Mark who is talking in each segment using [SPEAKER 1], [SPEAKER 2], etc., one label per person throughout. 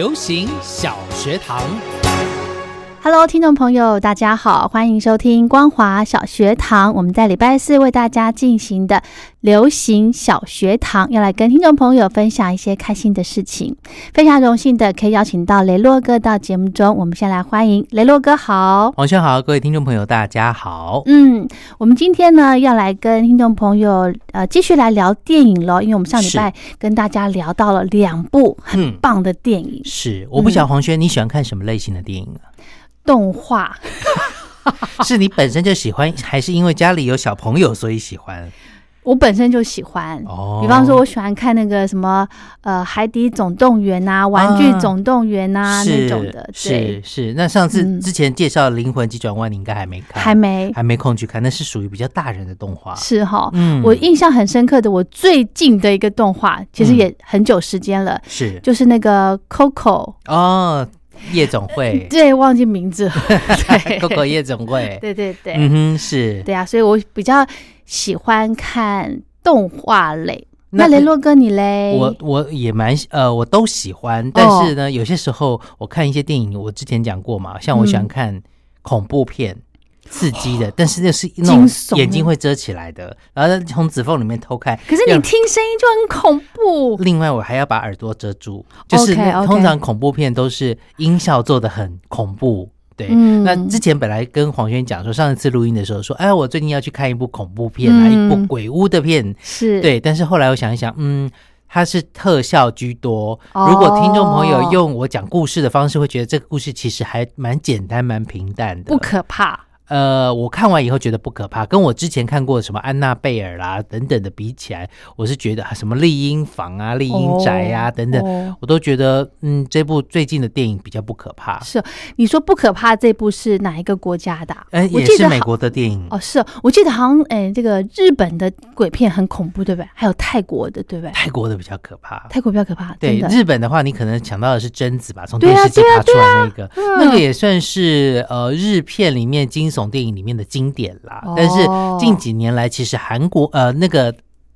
[SPEAKER 1] 流行小学堂。
[SPEAKER 2] Hello，听众朋友，大家好，欢迎收听光华小学堂。我们在礼拜四为大家进行的流行小学堂，要来跟听众朋友分享一些开心的事情。非常荣幸的可以邀请到雷洛哥到节目中，我们先来欢迎雷洛哥好。
[SPEAKER 1] 王轩好，各位听众朋友，大家好。
[SPEAKER 2] 嗯，我们今天呢要来跟听众朋友呃继续来聊电影喽，因为我们上礼拜跟大家聊到了两部很
[SPEAKER 1] 嗯
[SPEAKER 2] 棒的电影，
[SPEAKER 1] 是，我不晓得黄轩你喜欢看什么类型的电影啊？
[SPEAKER 2] 动画。
[SPEAKER 1] 是你本身就喜欢，还是因为家里有小朋友所以喜欢？
[SPEAKER 2] 我本身就喜欢，
[SPEAKER 1] 哦
[SPEAKER 2] 比方说，我喜欢看那个什么呃《海底总动员》呐，《玩具总动员》呐、那种的，
[SPEAKER 1] 是
[SPEAKER 2] 对，
[SPEAKER 1] 是。那上次
[SPEAKER 2] 嗯
[SPEAKER 1] 之前介绍《灵魂急转弯》，你应该还没看，
[SPEAKER 2] 还没
[SPEAKER 1] 还没空去看，那是属于比较大人的动画。
[SPEAKER 2] 是哈。
[SPEAKER 1] 嗯
[SPEAKER 2] 我印象很深刻的，我最近的一个动画，其实也很久时间了，
[SPEAKER 1] 是
[SPEAKER 2] 就是那个 Coco，
[SPEAKER 1] 哦，夜总会
[SPEAKER 2] 对，忘记名字了，对
[SPEAKER 1] ，Coco 夜总会，
[SPEAKER 2] 对对对，
[SPEAKER 1] 嗯哼，是。
[SPEAKER 2] 对啊，所以我比较喜欢看动画类。那
[SPEAKER 1] 那
[SPEAKER 2] 雷洛哥你嘞？
[SPEAKER 1] 我我也蛮呃，我都喜欢，但是呢，有些时候我看一些电影，我之前讲过嘛，像我喜欢
[SPEAKER 2] 嗯
[SPEAKER 1] 看恐怖片。刺激的，但是那是那种眼睛会遮起来的，然后从指缝里面偷看。
[SPEAKER 2] 可是你听声音就很恐怖。
[SPEAKER 1] 另外我还要把耳朵遮住，就是通常恐怖片都是音效做的很恐怖。对，
[SPEAKER 2] 嗯
[SPEAKER 1] 那之前本来跟黄轩讲说，上一次录音的时候说，哎，我最近要去看一部恐怖片啊，
[SPEAKER 2] 嗯
[SPEAKER 1] 一部鬼屋的片，
[SPEAKER 2] 是，
[SPEAKER 1] 对，但是后来我想一想，嗯，它是特效居多。
[SPEAKER 2] 哦
[SPEAKER 1] 如果听众朋友用我讲故事的方式，会觉得这个故事其实还蛮简单、蛮平淡的。
[SPEAKER 2] 不可怕。
[SPEAKER 1] 呃，我看完以后觉得不可怕，跟我之前看过什么安娜贝尔啦等等的比起来，我是觉得什么丽婴房啊、丽婴宅啊、
[SPEAKER 2] 哦
[SPEAKER 1] 等等，
[SPEAKER 2] 哦
[SPEAKER 1] 我都觉得嗯，这部最近的电影比较不可怕。
[SPEAKER 2] 是你说不可怕这部是哪一个国家的啊、
[SPEAKER 1] 哎，
[SPEAKER 2] 我记得好
[SPEAKER 1] 也是美国的电影。
[SPEAKER 2] 哦，是哦我记得好像哎，这个日本的鬼片很恐怖，对不对？还有泰国的，对不对？
[SPEAKER 1] 泰国的比较可怕。
[SPEAKER 2] 泰国比较可怕，
[SPEAKER 1] 对。日本的话，你可能想到的是贞子吧，从电视机爬出来那个，
[SPEAKER 2] 嗯
[SPEAKER 1] 那个也算是呃日片里面惊悚电影里面的经典啦。
[SPEAKER 2] 哦
[SPEAKER 1] 但是近几年来，其实韩国呃那个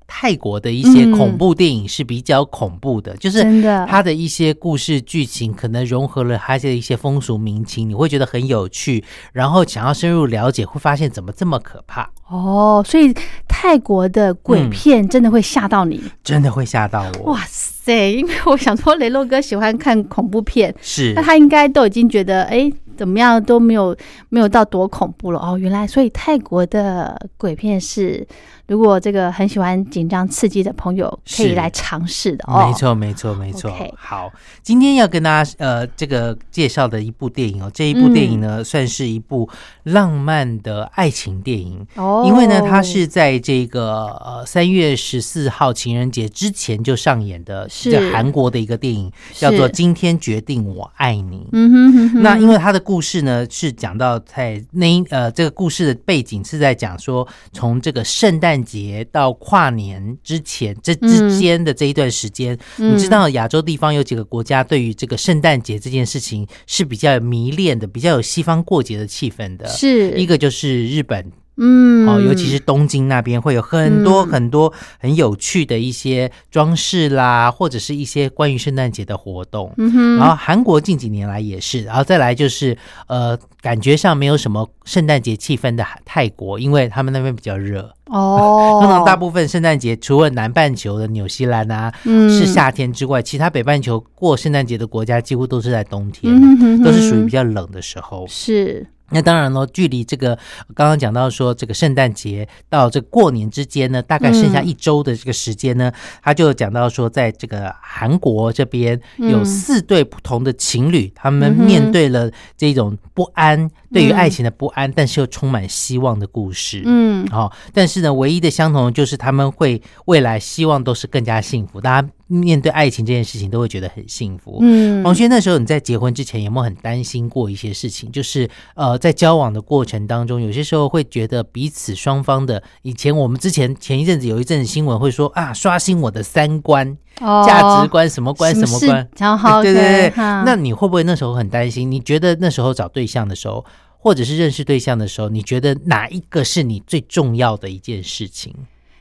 [SPEAKER 1] 泰国的一些
[SPEAKER 2] 嗯
[SPEAKER 1] 恐怖电影是比较恐怖的，就是
[SPEAKER 2] 真的
[SPEAKER 1] 它的一些故事剧情可能融合了它的一些风俗民情，你会觉得很有趣，然后想要深入了解，会发现怎么这么可怕，
[SPEAKER 2] 哦，所以泰国的鬼
[SPEAKER 1] 嗯
[SPEAKER 2] 片真的会吓到你。
[SPEAKER 1] 真的会吓到我。
[SPEAKER 2] 哇塞！因为我想说，雷洛哥喜欢看恐怖片，
[SPEAKER 1] 是
[SPEAKER 2] 那他应该都已经觉得，哎，怎么样都没有没有到多恐怖了哦。原来，所以泰国的鬼片是，如果这个很喜欢紧张刺激的朋友可以来尝试的哦。
[SPEAKER 1] 没错，没错，没错。好，今天要跟大家呃这个介绍的一部电影哦，这一部电影呢、算是一部浪漫的爱情电影。
[SPEAKER 2] 哦，
[SPEAKER 1] 因为呢，它是在这个呃三月十四号情人节之前就上演的，
[SPEAKER 2] 是
[SPEAKER 1] 这韩国的一个电影，叫做《今天决定我爱你》。
[SPEAKER 2] 嗯哼哼哼，
[SPEAKER 1] 那因为它的故事呢，是讲到在那呃这个故事的背景是在讲说，从这个圣诞节到跨年之前这之间的这一段时间，
[SPEAKER 2] 嗯。
[SPEAKER 1] 你知道亚洲地方有几个国家对于这个圣诞节这件事情是比较迷恋的，比较有西方过节的气氛的。
[SPEAKER 2] 是。
[SPEAKER 1] 一个就是日本
[SPEAKER 2] 嗯。
[SPEAKER 1] 哦，尤其是东京那边会有很多
[SPEAKER 2] 嗯。
[SPEAKER 1] 很多很有趣的一些装饰啦，或者是一些关于圣诞节的活动。
[SPEAKER 2] 嗯哼，
[SPEAKER 1] 然后韩国近几年来也是，然后再来就是呃，感觉上没有什么圣诞节气氛的泰国，因为他们那边比较热。
[SPEAKER 2] 哦，
[SPEAKER 1] 通常大部分圣诞节除了南半球的纽西兰啊、
[SPEAKER 2] 嗯。
[SPEAKER 1] 是夏天之外，其他北半球过圣诞节的国家几乎都是在冬天，
[SPEAKER 2] 嗯哼哼哼。
[SPEAKER 1] 都是属于比较冷的时候。
[SPEAKER 2] 是
[SPEAKER 1] 那当然了，距离这个刚刚讲到说这个圣诞节到这个过年之间呢，大概剩下一周的这个时间呢，他就讲到说，在这个韩国这边有
[SPEAKER 2] 嗯
[SPEAKER 1] 四对不同的情侣，他们面对了这种不安，对于爱情的不安，但是又充满希望的故事。
[SPEAKER 2] 嗯。
[SPEAKER 1] 好、但是呢，唯一的相同就是他们会未来希望都是更加幸福，大家面对爱情这件事情都会觉得很幸福。
[SPEAKER 2] 嗯，
[SPEAKER 1] 黄轩，那时候你在结婚之前有没有很担心过一些事情？就是呃，在交往的过程当中，有些时候会觉得彼此双方的，以前我们之前前一阵子有一阵子新闻会说啊，刷新我的三观、
[SPEAKER 2] 哦
[SPEAKER 1] 价值观，什么观什么
[SPEAKER 2] 事
[SPEAKER 1] 观，
[SPEAKER 2] 然后
[SPEAKER 1] 对对对。
[SPEAKER 2] 那
[SPEAKER 1] 那你会不会那时候很担心？你觉得那时候找对象的时候，或者是认识对象的时候，你觉得哪一个是你最重要的一件事情？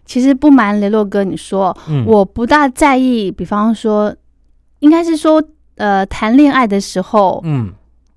[SPEAKER 2] 其实不瞒雷洛哥你说，
[SPEAKER 1] 嗯。
[SPEAKER 2] 我不大在意，比方说，应该是说，呃，谈恋爱的时候，
[SPEAKER 1] 嗯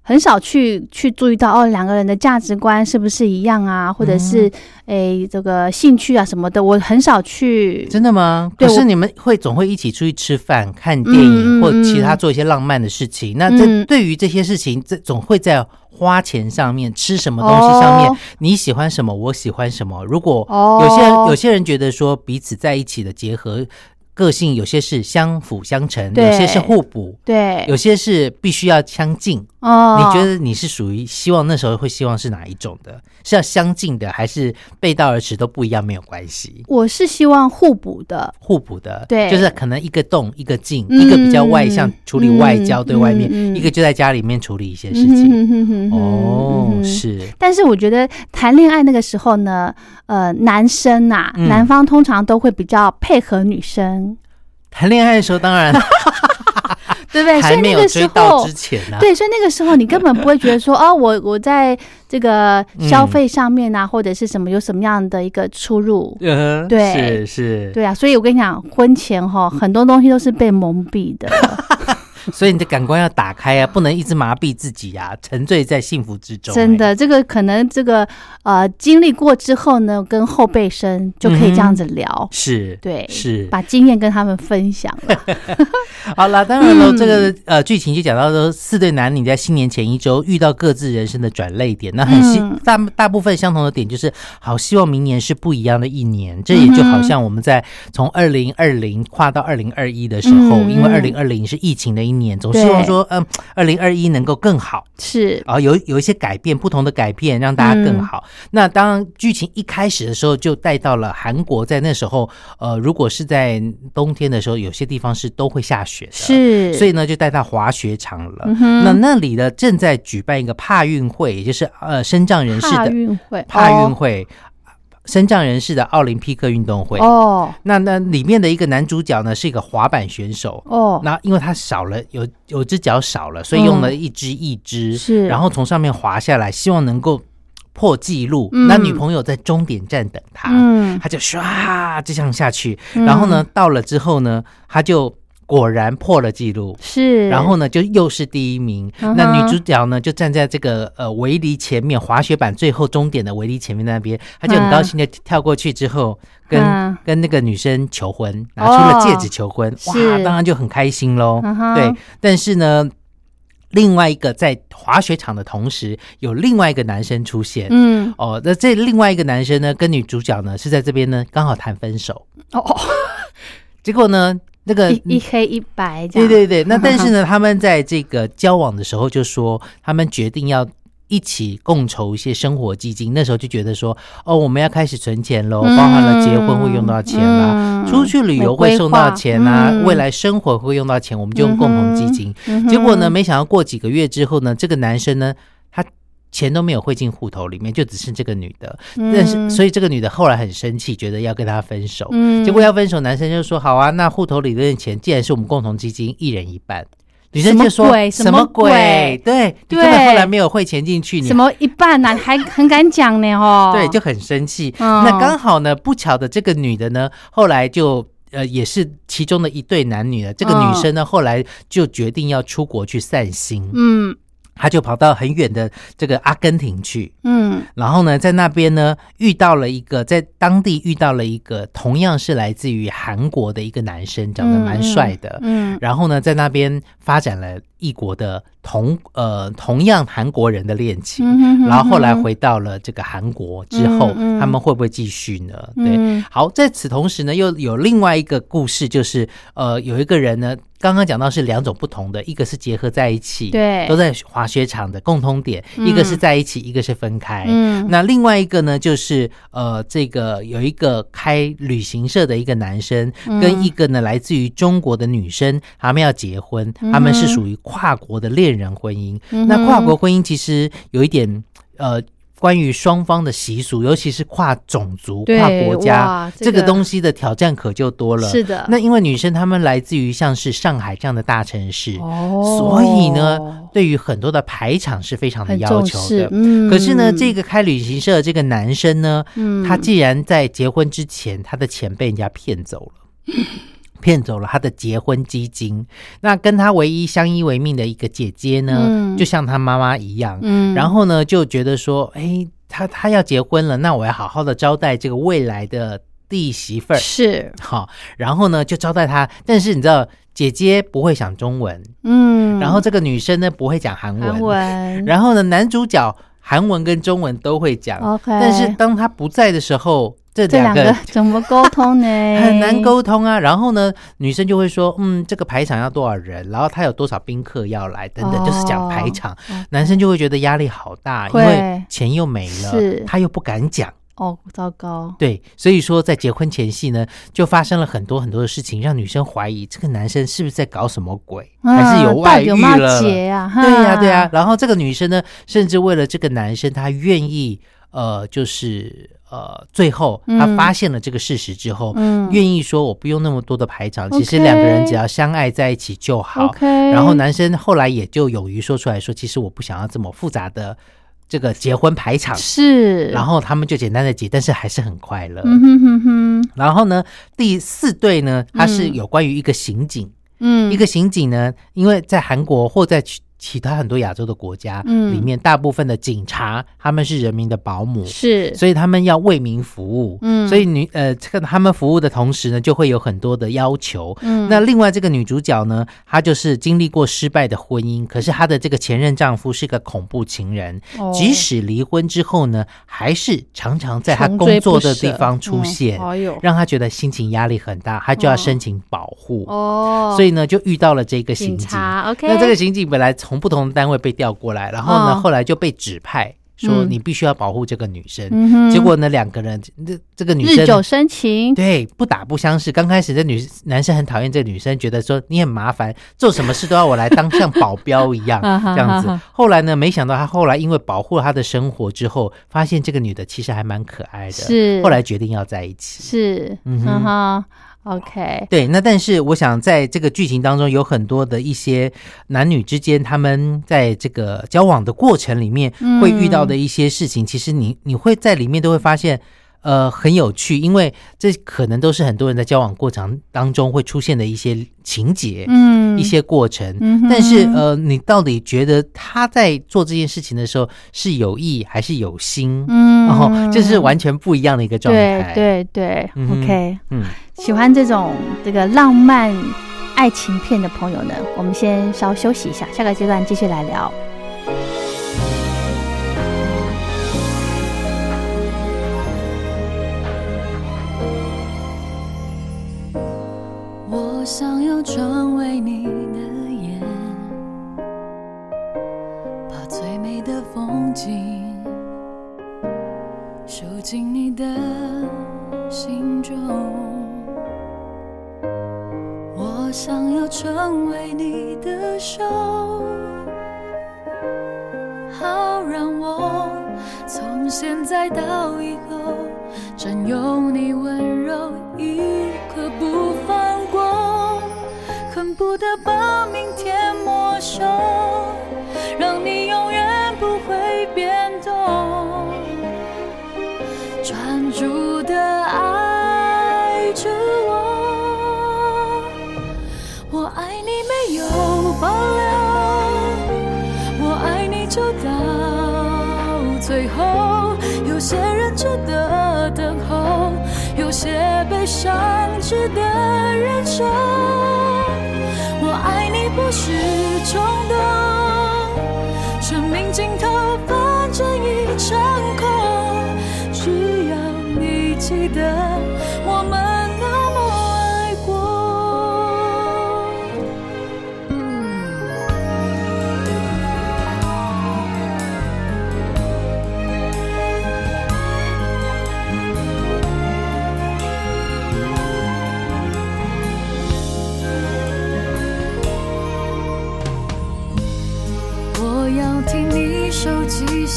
[SPEAKER 2] 很少去去注意到哦，两个人的价值观是不是一样啊，或者
[SPEAKER 1] 嗯
[SPEAKER 2] 是诶、这个兴趣啊什么的，我很少去。
[SPEAKER 1] 真的吗？可是你们会总会一起出去吃饭、看电影，或其他
[SPEAKER 2] 嗯
[SPEAKER 1] 做一些浪漫的事情。那这
[SPEAKER 2] 嗯
[SPEAKER 1] 对于这些事情，这总会在花钱上面、吃什么东西上面，
[SPEAKER 2] 哦
[SPEAKER 1] 你喜欢什么，我喜欢什么。如果
[SPEAKER 2] 哦
[SPEAKER 1] 有些人有些人觉得说彼此在一起的结合。个性有些是相辅相成，有些是互补，
[SPEAKER 2] 对，
[SPEAKER 1] 有些是必须要相近。
[SPEAKER 2] 哦，
[SPEAKER 1] 你觉得你是属于希望那时候会希望是哪一种的？是要相近的，还是背道而驰都不一样没有关系？
[SPEAKER 2] 我是希望互补的，
[SPEAKER 1] 互补的，
[SPEAKER 2] 对。
[SPEAKER 1] 就是可能一个动一个静，
[SPEAKER 2] 嗯。
[SPEAKER 1] 一个比较外向处理外交
[SPEAKER 2] 嗯
[SPEAKER 1] 对外面，一个就在家里面处理一些事
[SPEAKER 2] 嗯
[SPEAKER 1] 情。哦，
[SPEAKER 2] 嗯
[SPEAKER 1] 是，
[SPEAKER 2] 但是我觉得谈恋爱那个时候呢，呃，男生呐、
[SPEAKER 1] 嗯。
[SPEAKER 2] 男方通常都会比较配合女生，
[SPEAKER 1] 谈恋爱的时候当然
[SPEAKER 2] 对不对？所以那个时候
[SPEAKER 1] 之。前呢、
[SPEAKER 2] 对，所以那个时候你根本不会觉得说，哦，我我在这个消费上面啊，或者是什么有什么样的一个出入，
[SPEAKER 1] 嗯，
[SPEAKER 2] 对。
[SPEAKER 1] 是是，
[SPEAKER 2] 对啊，所以我跟你讲，婚前哈很多东西都是被蒙蔽的，
[SPEAKER 1] 所以你的感官要打开啊，不能一直麻痹自己啊，沉醉在幸福之中、
[SPEAKER 2] 真的，这个可能这个呃经历过之后呢，跟后辈生就可以这样子聊
[SPEAKER 1] 哎，是，
[SPEAKER 2] 对
[SPEAKER 1] 是。
[SPEAKER 2] 把经验跟他们分享了。
[SPEAKER 1] 好了，当然了，
[SPEAKER 2] 嗯
[SPEAKER 1] 这个呃剧情就讲到说，四对男女在新年前一周遇到各自人生的转泪点，那很希、
[SPEAKER 2] 嗯
[SPEAKER 1] 大大部分相同的点就是，好希望明年是不一样的一年。这也就好像我们在从二零二零跨到二零二一的时候，
[SPEAKER 2] 嗯
[SPEAKER 1] 因为二零二零是疫情的一年，总希望说，嗯，二零二一能够更好。
[SPEAKER 2] 是，
[SPEAKER 1] 啊，有有一些改变，不同的改变，让大家更好。那当剧情一开始的时候，就带到了韩国，在那时候，呃，如果是在冬天的时候，有些地方是都会下雪的，，
[SPEAKER 2] 是，
[SPEAKER 1] 所以呢，就带到滑雪场了。
[SPEAKER 2] 嗯
[SPEAKER 1] 那那里呢，正在举办一个帕运会，也就是呃，身障人士
[SPEAKER 2] 帕
[SPEAKER 1] 的
[SPEAKER 2] 运会，
[SPEAKER 1] 帕运会，身障人士的奥林匹克运动会。
[SPEAKER 2] 哦。
[SPEAKER 1] 那那里面的一个男主角呢，是一个滑板选手。
[SPEAKER 2] 哦，
[SPEAKER 1] 那因为他少了有有只脚少了，所以用了一只一只，
[SPEAKER 2] 嗯。是。
[SPEAKER 1] 然后从上面滑下来，希望能够破纪录。
[SPEAKER 2] 嗯。
[SPEAKER 1] 那女朋友在终点站等他，
[SPEAKER 2] 嗯，
[SPEAKER 1] 他就唰就这样下去，
[SPEAKER 2] 嗯。
[SPEAKER 1] 然后呢，到了之后呢，他就果然破了纪录。
[SPEAKER 2] 是，
[SPEAKER 1] 然后呢，就又是第一名。那女主角呢，就站在这个呃围篱前面，滑雪板最后终点的围篱前面那边，她就很高兴的跳过去之后，跟、
[SPEAKER 2] 嗯
[SPEAKER 1] 跟那个女生求婚，拿出了戒指求婚，哇，
[SPEAKER 2] 是
[SPEAKER 1] 当然就很开心喽。对，但是呢。另外一个在滑雪场的同时，有另外一个男生出现。
[SPEAKER 2] 嗯，
[SPEAKER 1] 哦，那这另外一个男生呢，跟女主角呢是在这边呢刚好谈分手。
[SPEAKER 2] 哦哦，
[SPEAKER 1] 结果呢，那个
[SPEAKER 2] 一一黑一白这样，
[SPEAKER 1] 对对对，那 但是呢，他们在这个交往的时候就说，他们决定要一起共筹一些生活基金。那时候就觉得说，哦，我们要开始存钱喽，
[SPEAKER 2] 嗯。
[SPEAKER 1] 包含了结婚会用到钱啦，
[SPEAKER 2] 嗯。
[SPEAKER 1] 出去旅游会送到钱啊，
[SPEAKER 2] 嗯。
[SPEAKER 1] 未来生活会用到钱，我们就用共同基金。结果呢，没想到过几个月之后呢，这个男生呢，他钱都没有汇进户头里面，就只剩这个女的。但是，所以这个女的后来很生气，觉得要跟他分手。
[SPEAKER 2] 嗯。
[SPEAKER 1] 结果要分手，男生就说：“好啊，那户头里的钱既然是我们共同基金，一人一半。”女生就说：“
[SPEAKER 2] 什么鬼？什么鬼？
[SPEAKER 1] 对，你
[SPEAKER 2] 对
[SPEAKER 1] 根本后来没有汇钱进去，你
[SPEAKER 2] 什么一半呢、还很敢讲呢哦，
[SPEAKER 1] 对，就很生气。
[SPEAKER 2] 嗯。
[SPEAKER 1] 那刚好呢，不巧的这个女的呢，后来就呃也是其中的一对男女了。这个女生呢，后来就决定要出国去散心，
[SPEAKER 2] 嗯
[SPEAKER 1] 她就跑到很远的这个阿根廷去。
[SPEAKER 2] 嗯
[SPEAKER 1] 然后呢，在那边呢遇到了一个，在当地遇到了一个同样是来自于韩国的一个男生，长得蛮帅的。
[SPEAKER 2] 嗯
[SPEAKER 1] 然后呢，在那边发展了异国的同呃同样韩国人的恋情，然后后来回到了这个韩国之后，他们会不会继续呢？对，
[SPEAKER 2] 嗯
[SPEAKER 1] 好，在此同时呢，又有另外一个故事，就是呃，有一个人呢，刚刚讲到是两种不同的，一个是结合在一起，
[SPEAKER 2] 对。
[SPEAKER 1] 都在滑雪场的共通点，
[SPEAKER 2] 嗯。
[SPEAKER 1] 一个是在一起，一个是分开。
[SPEAKER 2] 嗯。
[SPEAKER 1] 那另外一个呢，就是呃，这个有一个开旅行社的一个男生，
[SPEAKER 2] 嗯。
[SPEAKER 1] 跟一个呢来自于中国的女生，他们要结婚，
[SPEAKER 2] 嗯
[SPEAKER 1] 他们是属于跨国的恋人婚姻。
[SPEAKER 2] 嗯
[SPEAKER 1] 那跨国婚姻其实有一点呃。关于双方的习俗，尤其是跨种族、跨国家
[SPEAKER 2] 哇，
[SPEAKER 1] 这个
[SPEAKER 2] 这个
[SPEAKER 1] 东西的挑战可就多了。
[SPEAKER 2] 是的
[SPEAKER 1] 那因为女生她们来自于像是上海这样的大城市，
[SPEAKER 2] 哦
[SPEAKER 1] 所以呢，对于很多的排场是非常的要求的。
[SPEAKER 2] 嗯
[SPEAKER 1] 可是呢，这个开旅行社的这个男生呢，
[SPEAKER 2] 嗯
[SPEAKER 1] 他既然在结婚之前，他的钱被人家骗走了。骗走了他的结婚基金，那跟他唯一相依为命的一个姐姐呢，
[SPEAKER 2] 嗯。
[SPEAKER 1] 就像他妈妈一样，
[SPEAKER 2] 嗯。
[SPEAKER 1] 然后呢就觉得说，哎，他他要结婚了，那我要好好的招待这个未来的弟媳妇儿，
[SPEAKER 2] 是。
[SPEAKER 1] 好，然后呢就招待他，但是你知道，姐姐不会讲中文，
[SPEAKER 2] 嗯，
[SPEAKER 1] 然后这个女生呢不会讲韩文，
[SPEAKER 2] 韩文，
[SPEAKER 1] 然后呢男主角韩文跟中文都会讲。
[SPEAKER 2] OK
[SPEAKER 1] 但是当他不在的时候，这
[SPEAKER 2] 这
[SPEAKER 1] 两个
[SPEAKER 2] 怎么沟通呢？
[SPEAKER 1] 很难沟通啊。然后呢，女生就会说，嗯，这个排场要多少人，然后他有多少宾客要来，等等，
[SPEAKER 2] 哦
[SPEAKER 1] 就是讲排场。
[SPEAKER 2] 哦
[SPEAKER 1] 男生就会觉得压力好大，因
[SPEAKER 2] 会
[SPEAKER 1] 为钱又没了
[SPEAKER 2] 是，
[SPEAKER 1] 他又不敢讲。
[SPEAKER 2] 哦，糟糕，
[SPEAKER 1] 对，所以说在结婚前夕呢，就发生了很多很多的事情，让女生怀疑这个男生是不是在搞什么鬼，还是有
[SPEAKER 2] 嗯
[SPEAKER 1] 外遇了？
[SPEAKER 2] 结啊？
[SPEAKER 1] 对呀、
[SPEAKER 2] 哈
[SPEAKER 1] 对呀、然后这个女生呢，甚至为了这个男生，她愿意呃，就是呃，最后她
[SPEAKER 2] 嗯
[SPEAKER 1] 发现了这个事实之后，
[SPEAKER 2] 嗯。
[SPEAKER 1] 愿意说我不用那么多的排场，其实两个人只要相爱在一起就好。然后男生后来也就勇于说出来说，其实我不想要这么复杂的这个结婚排场。
[SPEAKER 2] 是，
[SPEAKER 1] 然后他们就简单的结，但是还是很快乐。
[SPEAKER 2] 嗯哼哼哼，
[SPEAKER 1] 然后呢，第四对呢，它是
[SPEAKER 2] 嗯。
[SPEAKER 1] 有关于一个刑警，
[SPEAKER 2] 嗯，
[SPEAKER 1] 一个刑警呢，因为在韩国或在其其他很多亚洲的国家、
[SPEAKER 2] 嗯。
[SPEAKER 1] 里面，大部分的警察他们是人民的保姆，
[SPEAKER 2] 是，
[SPEAKER 1] 所以他们要为民服务。
[SPEAKER 2] 嗯。
[SPEAKER 1] 所以女呃，这个他们服务的同时呢，就会有很多的要求。
[SPEAKER 2] 嗯。
[SPEAKER 1] 那另外这个女主角呢，她就是经历过失败的婚姻，可是她的这个前任丈夫是个恐怖情人，
[SPEAKER 2] 哦。
[SPEAKER 1] 即使离婚之后呢，还是常常在她工作的地方出
[SPEAKER 2] 嗯
[SPEAKER 1] 现，
[SPEAKER 2] 哎呦，
[SPEAKER 1] 让她觉得心情压力很大，她就要
[SPEAKER 2] 哦
[SPEAKER 1] 申请保护。
[SPEAKER 2] 哦，
[SPEAKER 1] 所以呢，就遇到了这个刑
[SPEAKER 2] 警。OK，
[SPEAKER 1] 那这个刑警本来从不同的单位被调过来，然后呢，
[SPEAKER 2] 哦
[SPEAKER 1] 后来就被指派说
[SPEAKER 2] 嗯
[SPEAKER 1] 你必须要保护这个女生。
[SPEAKER 2] 嗯哼
[SPEAKER 1] 结果呢，两个人这这个女
[SPEAKER 2] 日久
[SPEAKER 1] 生
[SPEAKER 2] 生情，
[SPEAKER 1] 对不打不相识。刚开始这女男生很讨厌这个女生，觉得说你很麻烦，做什么事都要我来当像保镖一样
[SPEAKER 2] 啊 哈
[SPEAKER 1] 这样子
[SPEAKER 2] 哈哈。
[SPEAKER 1] 后来呢，没想到他后来因为保护了他的生活之后，发现这个女的其实还蛮可爱的，
[SPEAKER 2] 是
[SPEAKER 1] 后来决定要在一起。
[SPEAKER 2] 是，
[SPEAKER 1] 嗯哼
[SPEAKER 2] 嗯哼，OK，
[SPEAKER 1] 对，那但是我想在这个剧情当中有很多的一些男女之间，他们在这个交往的过程里面
[SPEAKER 2] 嗯
[SPEAKER 1] 会遇到的一些事情，其实你你会在里面都会发现。呃，很有趣，因为这可能都是很多人在交往过程当中会出现的一些情节，
[SPEAKER 2] 嗯，
[SPEAKER 1] 一些过程。
[SPEAKER 2] 嗯
[SPEAKER 1] 但是呃，你到底觉得他在做这件事情的时候是有意还是有心？
[SPEAKER 2] 嗯，
[SPEAKER 1] 然后这是完全不一样的一个状态。
[SPEAKER 2] 对对对
[SPEAKER 1] 嗯
[SPEAKER 2] ，OK，
[SPEAKER 1] 嗯，
[SPEAKER 2] 喜欢这种这个浪漫爱情片的朋友呢，我们先稍休息一下，下个阶段继续来聊。
[SPEAKER 3] 再到以后占有你温柔一刻不放过，恨不得把明天没收，等候，有些悲伤值得忍受。我爱你不是冲动，生命尽头反正一场空，只要你记得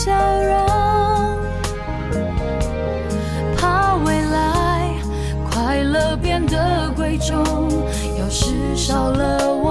[SPEAKER 3] 笑容，怕未来快乐变得贵重。要是少了我，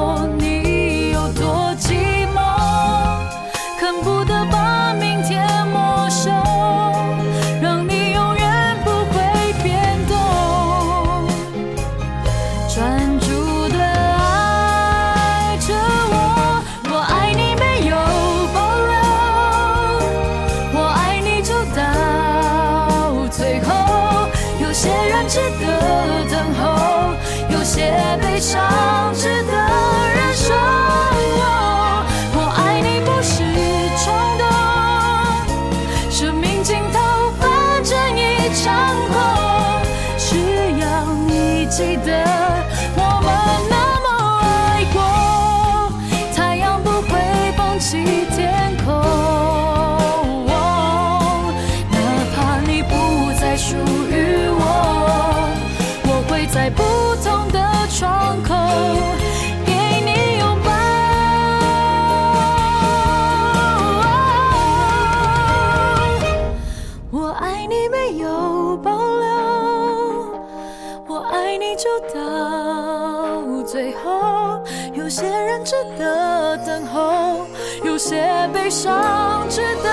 [SPEAKER 3] 值得等候，有些悲伤值得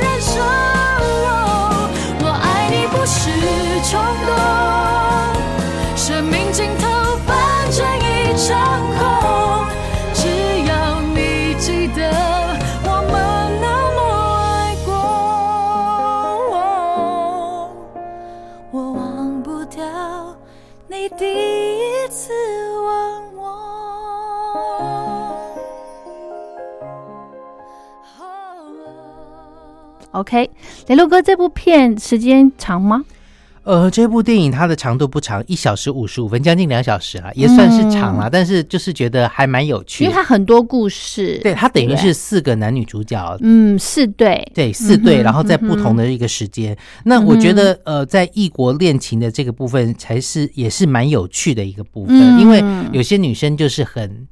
[SPEAKER 3] 忍受。我爱你不是冲动，生命尽头反正一场空，
[SPEAKER 2] OK，雷洛哥这部片时间长吗？
[SPEAKER 1] 呃，这部电影它的长度不长，一小时五十五分，将近两小时了，也算是长了，但是就是觉得还蛮有趣
[SPEAKER 2] 因为。它很多故事，
[SPEAKER 1] 对，它等于是四个男女主角，
[SPEAKER 2] 嗯四对，
[SPEAKER 1] 对，四对，
[SPEAKER 2] 嗯
[SPEAKER 1] 然后在不同的一个时间。那我觉得，呃，在异国恋情的这个部分，才是也是蛮有趣的一个部分，
[SPEAKER 2] 嗯。
[SPEAKER 1] 因为有些女生就是很，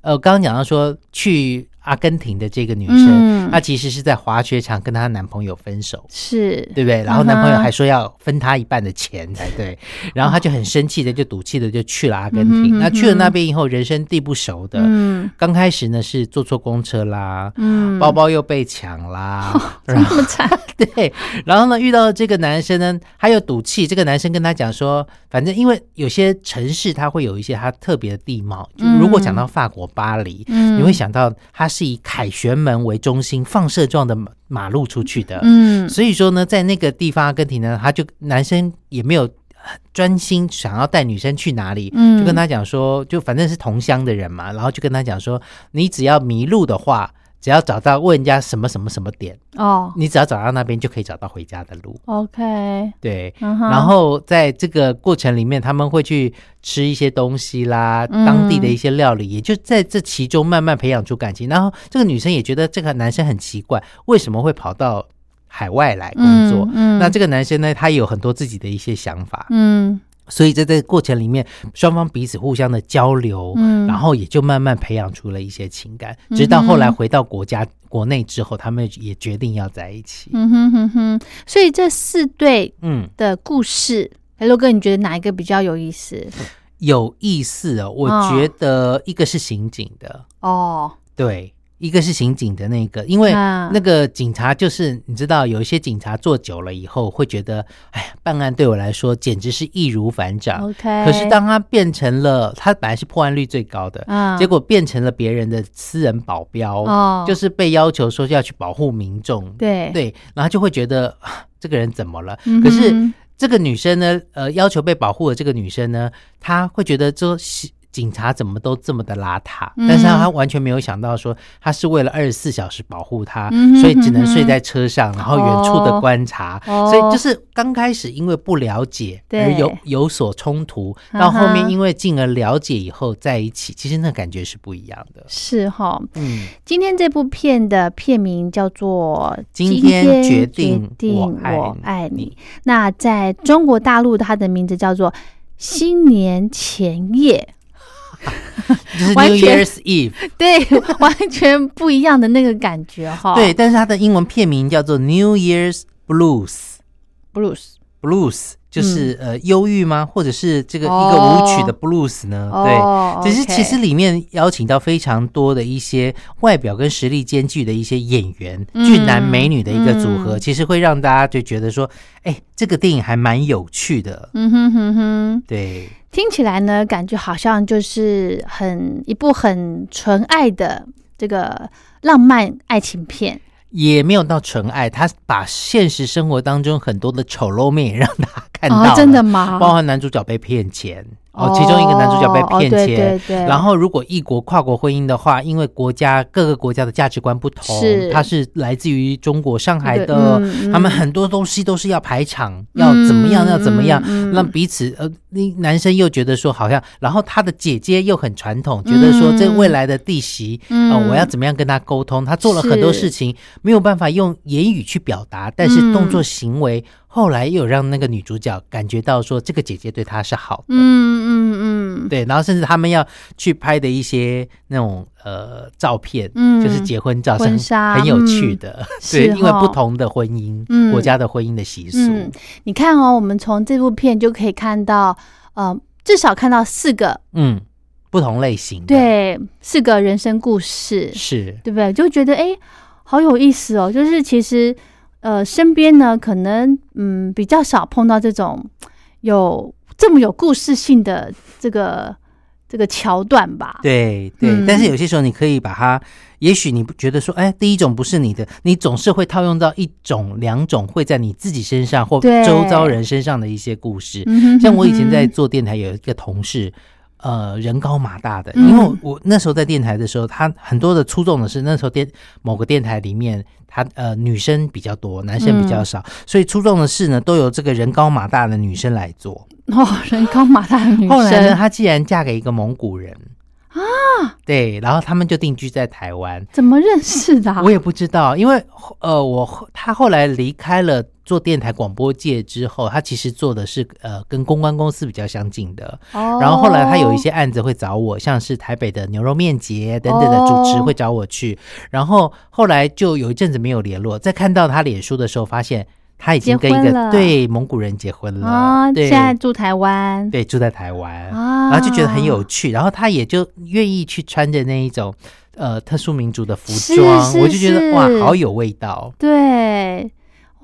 [SPEAKER 1] 呃，刚刚讲到说去阿根廷的这个女生，
[SPEAKER 2] 嗯
[SPEAKER 1] 她其实是在滑雪场跟她男朋友分手。
[SPEAKER 2] 是，
[SPEAKER 1] 对不对？然后男朋友还说要分她一半的钱才对，然后她就很生气的，就赌气的就去了阿根廷。
[SPEAKER 2] 嗯
[SPEAKER 1] 那去了那边以后，人生地不熟的，
[SPEAKER 2] 嗯
[SPEAKER 1] 刚开始呢是坐错公车啦，
[SPEAKER 2] 嗯，
[SPEAKER 1] 包包又被抢啦，
[SPEAKER 2] 这
[SPEAKER 1] 然后
[SPEAKER 2] 么惨，
[SPEAKER 1] 对，然后呢，遇到这个男生呢，他又赌气。这个男生跟他讲说，反正因为有些城市它会有一些它特别的地貌，就如果讲到法国巴黎，
[SPEAKER 2] 嗯
[SPEAKER 1] 你会想到它是以凯旋门为中心放射状的马马路出去的。
[SPEAKER 2] 嗯
[SPEAKER 1] 所以说呢，在那个地方阿根廷呢，他就男生也没有专心想要带女生去哪里，
[SPEAKER 2] 嗯
[SPEAKER 1] 就跟他讲说，就反正是同乡的人嘛，然后就跟他讲说，你只要迷路的话，只要找到问人家什么什么什么点，
[SPEAKER 2] 哦。
[SPEAKER 1] 你只要找到那边就可以找到回家的路。
[SPEAKER 2] ，OK，
[SPEAKER 1] 对，然后在这个过程里面，他们会去吃一些东西啦，
[SPEAKER 2] 嗯。
[SPEAKER 1] 当地的一些料理，也就在这其中慢慢培养出感情。然后这个女生也觉得这个男生很奇怪，为什么会跑到海外来工作？
[SPEAKER 2] 嗯嗯。
[SPEAKER 1] 那这个男生呢，他有很多自己的一些想法，
[SPEAKER 2] 嗯
[SPEAKER 1] 所以在这个过程里面，双方彼此互相的交流，
[SPEAKER 2] 嗯。
[SPEAKER 1] 然后也就慢慢培养出了一些情感，直到后来回到国家国内之后，他们也决定要在一起。
[SPEAKER 2] 嗯哼哼哼，所以这四对
[SPEAKER 1] 嗯，
[SPEAKER 2] 的故事，雷洛哥，你觉得哪一个比较有意思？
[SPEAKER 1] 有意思哦，我
[SPEAKER 2] 哦。
[SPEAKER 1] 觉得一个是刑警的，
[SPEAKER 2] 哦，
[SPEAKER 1] 对，一个是刑警的那个，因为
[SPEAKER 2] 啊
[SPEAKER 1] 那个警察就是你知道，有一些警察做久了以后会觉得，哎呀，办案对我来说简直是易如反掌。
[SPEAKER 2] OK，
[SPEAKER 1] 可是当他变成了，他本来是破案率最高的，
[SPEAKER 2] 啊
[SPEAKER 1] 结果变成了别人的私人保镖，
[SPEAKER 2] 哦。
[SPEAKER 1] 就是被要求说要去保护民众，
[SPEAKER 2] 对。
[SPEAKER 1] 对，然后就会觉得啊这个人怎么了？
[SPEAKER 2] 嗯
[SPEAKER 1] 可是这个女生呢，呃，要求被保护的这个女生呢，她会觉得说，其警察怎么都这么的邋遢，
[SPEAKER 2] 嗯。
[SPEAKER 1] 但是他完全没有想到说他是为了二十四小时保护他，
[SPEAKER 2] 嗯哼
[SPEAKER 1] 所以只能睡在车上，然后远处的观察。
[SPEAKER 2] 哦。
[SPEAKER 1] 所以就是刚开始因为不了解而有有所冲突，到后面因为进而了解以后在一起，其实那感觉是不一样的。
[SPEAKER 2] 是哈。
[SPEAKER 1] 嗯，
[SPEAKER 2] 今天这部片的片名叫做《
[SPEAKER 1] 今天决
[SPEAKER 2] 定
[SPEAKER 1] 定我爱
[SPEAKER 2] 我
[SPEAKER 1] 你
[SPEAKER 2] 爱你》，那在中国大陆，它的名字叫做《新年前夜
[SPEAKER 1] 就是 New Year's Eve，》，
[SPEAKER 2] 对，完全不一样的那个感觉哈。
[SPEAKER 1] 对，但是它的英文片名叫做 New Year's Blues。
[SPEAKER 2] ，blues。
[SPEAKER 1] 就是、呃忧郁吗？或者是这个一个舞曲的 blues 呢？
[SPEAKER 2] 哦
[SPEAKER 1] 对，只是其实里面邀请到非常多的一些外表跟实力兼具的一些演员，
[SPEAKER 2] 嗯
[SPEAKER 1] 俊男美女的一个组合，
[SPEAKER 2] 嗯
[SPEAKER 1] 其实会让大家就觉得说，哎，这个电影还蛮有趣的。
[SPEAKER 2] 嗯哼哼哼，
[SPEAKER 1] 对，
[SPEAKER 2] 听起来呢，感觉好像就是很一部很纯爱的这个浪漫爱情片。
[SPEAKER 1] 也没有到纯爱，他把现实生活当中很多的丑陋面也让大家看到
[SPEAKER 2] 哦
[SPEAKER 1] 了，，
[SPEAKER 2] 真的吗？
[SPEAKER 1] 包含男主角被骗钱。哦，其中一个男主角被骗钱，
[SPEAKER 2] 哦对对对。
[SPEAKER 1] 然后如果异国跨国婚姻的话，因为国家各个国家的价值观不同，
[SPEAKER 2] 是。
[SPEAKER 1] 他是来自于中国上海的，他们很多东西都是要排场，要怎么样，
[SPEAKER 2] 嗯
[SPEAKER 1] 要怎么样，让彼此呃，那男生又觉得说好像，然后他的姐姐又很传统，觉得说这未来的弟媳，
[SPEAKER 2] 嗯。
[SPEAKER 1] 呃，我要怎么样跟他沟通？他做了很多事情没有办法用言语去表达，但是动作行为。后来又有让那个女主角感觉到说，这个姐姐对她是好的，
[SPEAKER 2] 嗯嗯嗯，
[SPEAKER 1] 对，然后甚至他们要去拍的一些那种呃照片，
[SPEAKER 2] 嗯。
[SPEAKER 1] 就是结婚照，很
[SPEAKER 2] 婚纱
[SPEAKER 1] 很有趣的，
[SPEAKER 2] 是
[SPEAKER 1] 对，因为不同的婚姻，
[SPEAKER 2] 嗯。
[SPEAKER 1] 国家的婚姻的习俗，
[SPEAKER 2] 嗯，你看哦，我们从这部片就可以看到，呃，至少看到四个，
[SPEAKER 1] 嗯，不同类型的，，
[SPEAKER 2] 对，四个人生故事，
[SPEAKER 1] 是，
[SPEAKER 2] 对不对？就觉得哎，好有意思哦。就是其实，呃，身边呢，可能嗯比较少碰到这种有这么有故事性的这个这个桥段吧。
[SPEAKER 1] 对对、
[SPEAKER 2] 嗯
[SPEAKER 1] 但是有些时候你可以把它，也许你不觉得说，哎，第一种不是你的，你总是会套用到一种、两种会在你自己身上或
[SPEAKER 2] 对
[SPEAKER 1] 周遭人身上的一些故事。像我以前在做电台，有一个同事，呃，人高马大的，
[SPEAKER 2] 嗯。
[SPEAKER 1] 因为我我那时候在电台的时候，他很多的出众的是那时候电某个电台里面，他呃女生比较多，男生比较少，所以出众的事呢，都由这个人高马大的女生来做。
[SPEAKER 2] 哦，人高马大的女生，
[SPEAKER 1] 后来呢，她既然嫁给一个蒙古人啊，对，然后他们就定居在台湾。
[SPEAKER 2] 怎么认识的、啊？
[SPEAKER 1] 我也不知道，因为呃，我后他后来离开了做电台广播界之后，他其实做的是呃跟公关公司比较相近的。
[SPEAKER 2] 哦
[SPEAKER 1] 然后后来他有一些案子会找我，像是台北的牛肉面节等等的主持
[SPEAKER 2] 哦
[SPEAKER 1] 会找我去。然后后来就有一阵子没有联络，在看到他脸书的时候，发现他已经跟一个对蒙古人结婚了。
[SPEAKER 2] 现在住台湾，
[SPEAKER 1] 对住在台湾。
[SPEAKER 2] 啊，
[SPEAKER 1] 然后就觉得很有趣，然后他也就愿意去穿着那一种呃特殊民族的服
[SPEAKER 2] 是
[SPEAKER 1] 装，
[SPEAKER 2] 是
[SPEAKER 1] 我就觉得哇，好有味道。
[SPEAKER 2] 对，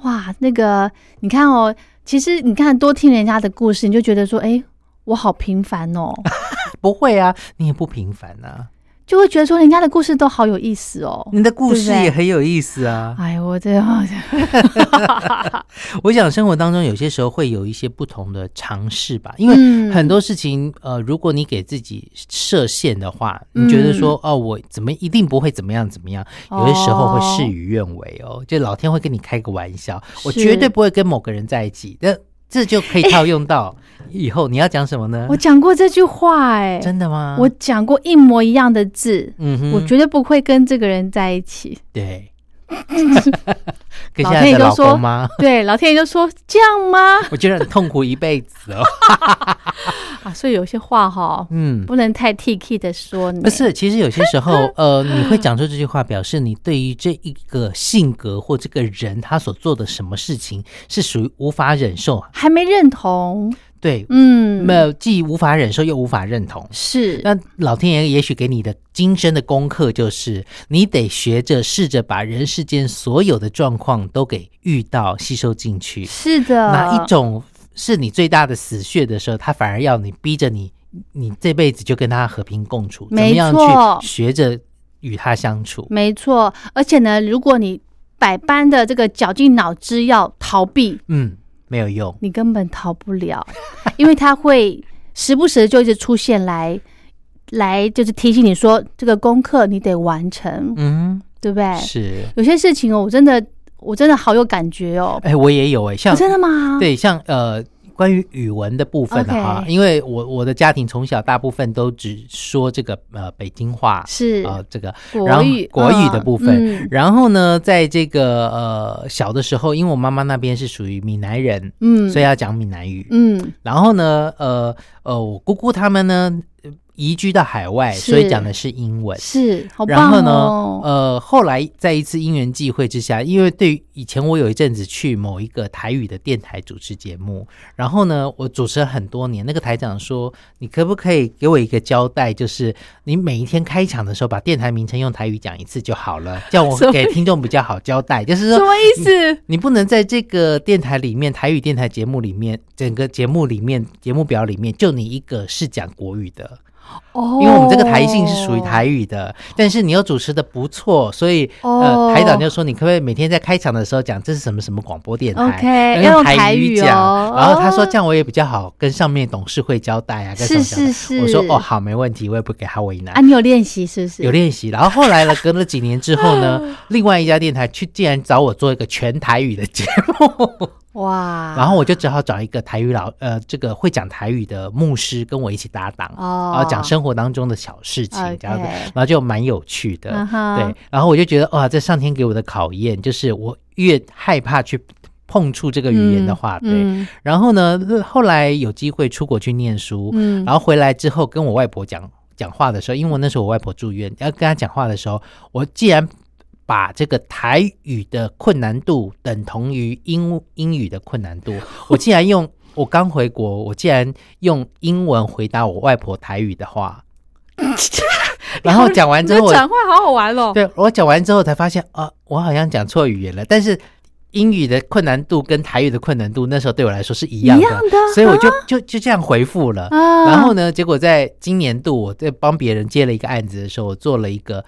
[SPEAKER 2] 哇，那个你看哦，其实你看多听人家的故事，你就觉得说，哎，我好平凡哦，
[SPEAKER 1] 不会啊，你也不平凡啊，
[SPEAKER 2] 就会觉得说人家的故事都好有意思哦。
[SPEAKER 1] 你的故事也很有意思啊。
[SPEAKER 2] 哎，我这样，
[SPEAKER 1] 我想生活当中有些时候会有一些不同的尝试吧，因为
[SPEAKER 2] 嗯。
[SPEAKER 1] 很多事情，呃，如果你给自己设限的话，你觉得说，哦，我怎么一定不会怎么样怎么样，有些时候会事与愿违哦，就老天会跟你开个玩笑，我
[SPEAKER 2] 是
[SPEAKER 1] 绝对不会跟某个人在一起，那这就可以套用到 以后你要讲什么呢
[SPEAKER 2] 我？讲过这句话，哎，
[SPEAKER 1] 真的吗？
[SPEAKER 2] 我讲过一模一样的字，
[SPEAKER 1] 嗯哼，
[SPEAKER 2] 我绝对不会跟这个人在一起。
[SPEAKER 1] 对，跟
[SPEAKER 2] 老
[SPEAKER 1] 现在的老
[SPEAKER 2] 天爷就说
[SPEAKER 1] 公吗？
[SPEAKER 2] 对，老天爷就说这样吗？
[SPEAKER 1] 我觉得很痛苦一辈子哦。
[SPEAKER 2] 啊，所以有些话哈，
[SPEAKER 1] 嗯，
[SPEAKER 2] 不能太 T K 的说呢。
[SPEAKER 1] 不是，其实有些时候，呃，你会讲出这句话，表示你对于这一个性格或这个人他所做的什么事情是属于无法忍受，
[SPEAKER 2] 还没认同，
[SPEAKER 1] 对，
[SPEAKER 2] 嗯，
[SPEAKER 1] 没有既无法忍受又无法认同。
[SPEAKER 2] 是，
[SPEAKER 1] 那老天爷也许给你的今生的功课就是，你得学着试着把人世间所有的状况都给遇到、吸收进去。
[SPEAKER 2] 是的，
[SPEAKER 1] 哪一种是你最大的死穴的时候，他反而要你逼着你，你这辈子就跟他和平共处，怎么
[SPEAKER 2] 没
[SPEAKER 1] 样去学着与他相处？
[SPEAKER 2] 没错，而且呢，如果你百般的这个绞尽脑汁要逃避，
[SPEAKER 1] 嗯，没有用。
[SPEAKER 2] 你根本逃不了，因为他会时不时就一直出现来来就是提醒你说这个功课你得完成，
[SPEAKER 1] 嗯，
[SPEAKER 2] 对不对？
[SPEAKER 1] 是，
[SPEAKER 2] 有些事情哦，我真的我真的好有感觉哦。
[SPEAKER 1] 哎，我也有哎，像
[SPEAKER 2] 哦真的吗？，
[SPEAKER 1] 对，像呃。关于语文的部分的话
[SPEAKER 2] OK
[SPEAKER 1] 因为我我的家庭从小大部分都只说这个呃北京话，
[SPEAKER 2] 是。
[SPEAKER 1] 呃这个然后
[SPEAKER 2] 国语
[SPEAKER 1] 国语的
[SPEAKER 2] 嗯
[SPEAKER 1] 部分。
[SPEAKER 2] 嗯。
[SPEAKER 1] 然后呢，在这个呃小的时候，因为我妈妈那边是属于闽南人，
[SPEAKER 2] 嗯。
[SPEAKER 1] 所以要讲闽南语。
[SPEAKER 2] 嗯。
[SPEAKER 1] 然后呢，呃呃，我姑姑他们呢呃移居到海外，所以讲的是英文。
[SPEAKER 2] 是好棒
[SPEAKER 1] 然后呢，
[SPEAKER 2] 哦。
[SPEAKER 1] 呃，后来在一次因缘际会之下，因为对于以前我有一阵子去某一个台语的电台主持节目，然后呢，我主持了很多年，那个台长说，你可不可以给我一个交代，就是你每一天开场的时候把电台名称用台语讲一次就好了，这样我给听众比较好交代，就是说什。
[SPEAKER 2] 么意思？
[SPEAKER 1] 你不能在这个电台里面，台语电台节目里面，整个节目里面，节目表里面，就你一个是讲国语的，
[SPEAKER 2] 哦，
[SPEAKER 1] 因为我们这个台性是属于台语的，但是你又主持的不错，所以、
[SPEAKER 2] 哦。
[SPEAKER 1] 呃，台长就说你可不可以每天在开场的时候讲这是什么什么广播电台
[SPEAKER 2] ？OK，
[SPEAKER 1] 要
[SPEAKER 2] 要用
[SPEAKER 1] 台
[SPEAKER 2] 台语
[SPEAKER 1] 讲，
[SPEAKER 2] 哦
[SPEAKER 1] 然后他说
[SPEAKER 2] 哦。
[SPEAKER 1] 这样我也比较好跟上面董事会交代啊，
[SPEAKER 2] 是是是，
[SPEAKER 1] 我说哦好没问题，我也不给他为难。
[SPEAKER 2] 啊，你有练习是不是？
[SPEAKER 1] 有练习，然后后来呢？隔了几年之后呢，另外一家电台去竟然找我做一个全台语的节目，
[SPEAKER 2] 哇，
[SPEAKER 1] 然后我就只好找一个台语老呃，这个会讲台语的牧师跟我一起搭档，
[SPEAKER 2] 哦。
[SPEAKER 1] 然后讲生活当中的小事情这样子，然后就蛮有趣的。
[SPEAKER 2] 嗯
[SPEAKER 1] 对，然后我就觉得哇，这上天给我的考验就是我越害怕去碰触这个语言的话，对。
[SPEAKER 2] 嗯。
[SPEAKER 1] 然后呢，后来有机会出国去念书，
[SPEAKER 2] 嗯。
[SPEAKER 1] 然后回来之后跟我外婆讲讲话的时候，因为我那时候我外婆住院，要跟她讲话的时候，我既然把这个台语的困难度等同于英英语的困难度，我竟然用我刚回国，我竟然用英文回答我外婆台语的话，然后讲完之后讲，
[SPEAKER 2] 话好好玩哦。
[SPEAKER 1] 对我讲完之后才发现啊，我好像讲错语言了，但是。英语的困难度跟台语的困难度，那时候对我来说是一样的，
[SPEAKER 2] 样的
[SPEAKER 1] 所以我就就就这样回复了。
[SPEAKER 2] 啊
[SPEAKER 1] 然后呢，结果在今年度我在帮别人接了一个案子的时候，我做了一个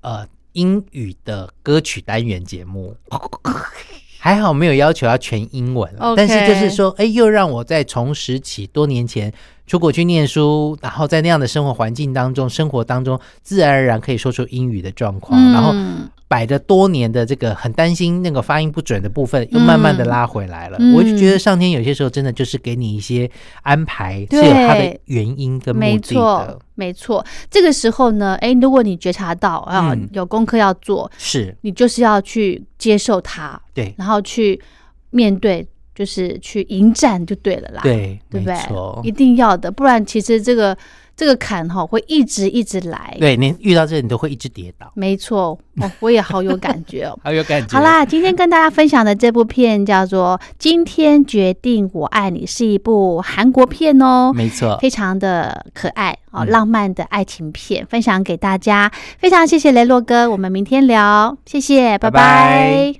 [SPEAKER 1] 呃英语的歌曲单元节目。还好没有要求要全英文但是就是说，哎，又让我再重拾起多年前出国去念书，然后在那样的生活环境当中、生活当中，自然而然可以说出英语的状况，然后
[SPEAKER 2] 嗯
[SPEAKER 1] 摆着多年的这个很担心那个发音不准的部分，又慢慢的拉回来了。
[SPEAKER 2] 嗯
[SPEAKER 1] 我就觉得上天有些时候真的就是给你一些安排，是
[SPEAKER 2] 对
[SPEAKER 1] 有它的原因跟目
[SPEAKER 2] 没
[SPEAKER 1] 的的
[SPEAKER 2] 错。，没错。这个时候呢，哎，如果你觉察到啊、
[SPEAKER 1] 嗯
[SPEAKER 2] 有功课要做，
[SPEAKER 1] 是
[SPEAKER 2] 你就是要去接受它，
[SPEAKER 1] 对
[SPEAKER 2] 然后去面对，就是去迎战就对了啦。
[SPEAKER 1] 对，
[SPEAKER 2] 对不对？一。定要的，不然其实这个这个坎哈会一直一直来。
[SPEAKER 1] 对你遇到这，你都会一直跌倒，
[SPEAKER 2] 没错，哦，我也好有感觉哦。
[SPEAKER 1] 好有感觉。
[SPEAKER 2] 好，啦，今天跟大家分享的这部片叫做《今天决定我爱你》，是一部韩国片哦。
[SPEAKER 1] 没错，
[SPEAKER 2] 非常的可爱哦，
[SPEAKER 1] 嗯
[SPEAKER 2] 浪漫的爱情片，分享给大家。非常谢谢雷洛哥，我们明天聊，谢谢，拜
[SPEAKER 1] 拜拜